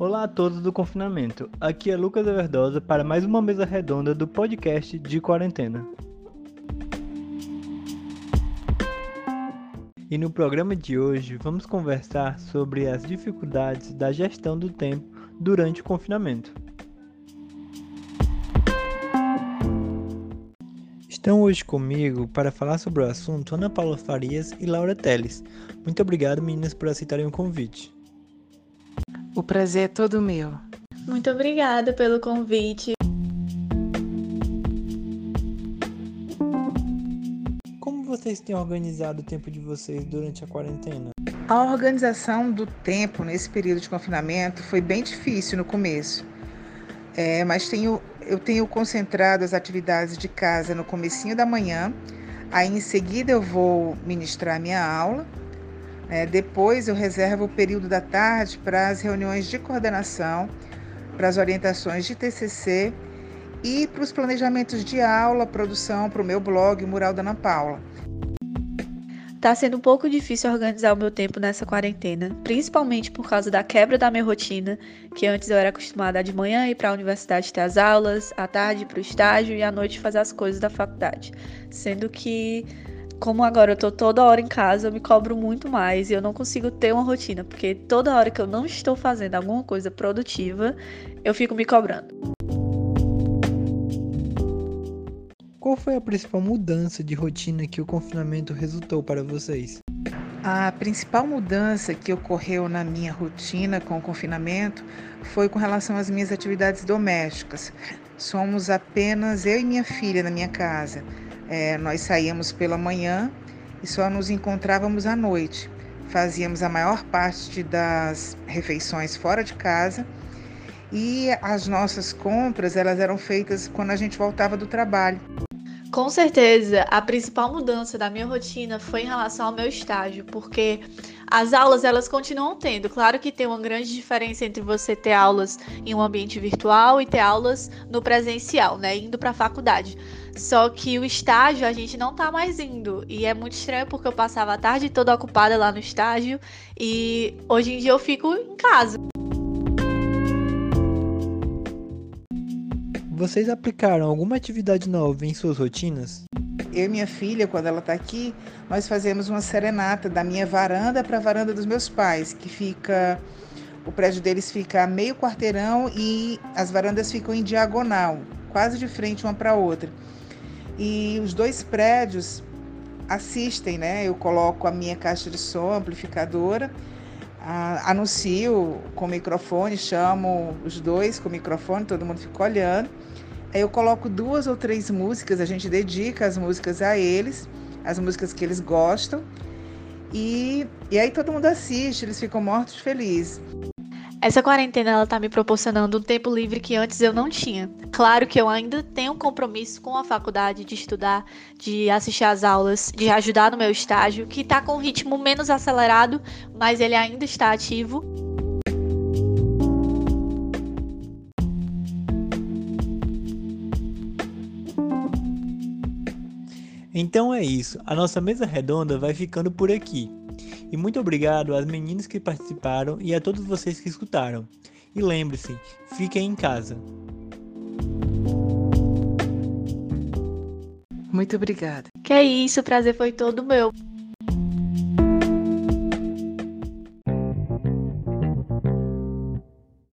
Olá a todos do confinamento. Aqui é Lucas Everdosa para mais uma mesa redonda do podcast de quarentena. E no programa de hoje vamos conversar sobre as dificuldades da gestão do tempo durante o confinamento. Estão hoje comigo para falar sobre o assunto Ana Paula Farias e Laura Teles. Muito obrigado, meninas, por aceitarem o convite. O prazer é todo meu. Muito obrigada pelo convite. Como vocês têm organizado o tempo de vocês durante a quarentena? A organização do tempo nesse período de confinamento foi bem difícil no começo. É, mas tenho, eu tenho concentrado as atividades de casa no comecinho da manhã. Aí em seguida eu vou ministrar minha aula é, depois eu reservo o período da tarde para as reuniões de coordenação, para as orientações de TCC e para os planejamentos de aula, produção para o meu blog Mural da Ana Paula. Tá sendo um pouco difícil organizar o meu tempo nessa quarentena, principalmente por causa da quebra da minha rotina, que antes eu era acostumada de manhã ir para a universidade ter as aulas, à tarde para o estágio e à noite fazer as coisas da faculdade. Sendo que como agora eu tô toda hora em casa, eu me cobro muito mais e eu não consigo ter uma rotina, porque toda hora que eu não estou fazendo alguma coisa produtiva, eu fico me cobrando. Qual foi a principal mudança de rotina que o confinamento resultou para vocês? A principal mudança que ocorreu na minha rotina com o confinamento foi com relação às minhas atividades domésticas. Somos apenas eu e minha filha na minha casa. É, nós saíamos pela manhã e só nos encontrávamos à noite. Fazíamos a maior parte das refeições fora de casa e as nossas compras elas eram feitas quando a gente voltava do trabalho. Com certeza, a principal mudança da minha rotina foi em relação ao meu estágio, porque as aulas elas continuam tendo. Claro que tem uma grande diferença entre você ter aulas em um ambiente virtual e ter aulas no presencial, né, indo para a faculdade. Só que o estágio a gente não tá mais indo. E é muito estranho porque eu passava a tarde toda ocupada lá no estágio e hoje em dia eu fico em casa. Vocês aplicaram alguma atividade nova em suas rotinas? Eu e minha filha, quando ela está aqui, nós fazemos uma serenata da minha varanda para a varanda dos meus pais, que fica. O prédio deles fica a meio quarteirão e as varandas ficam em diagonal, quase de frente uma para outra e os dois prédios assistem, né? Eu coloco a minha caixa de som amplificadora, a, anuncio com microfone, chamo os dois com microfone, todo mundo fica olhando. Eu coloco duas ou três músicas, a gente dedica as músicas a eles, as músicas que eles gostam. E, e aí todo mundo assiste, eles ficam mortos felizes. Essa quarentena ela tá me proporcionando um tempo livre que antes eu não tinha. Claro que eu ainda tenho um compromisso com a faculdade de estudar, de assistir às aulas, de ajudar no meu estágio, que tá com um ritmo menos acelerado, mas ele ainda está ativo. Então é isso, a nossa mesa redonda vai ficando por aqui. E muito obrigado às meninas que participaram e a todos vocês que escutaram. E lembre-se, fiquem em casa. Muito obrigada. Que é isso, o prazer foi todo meu.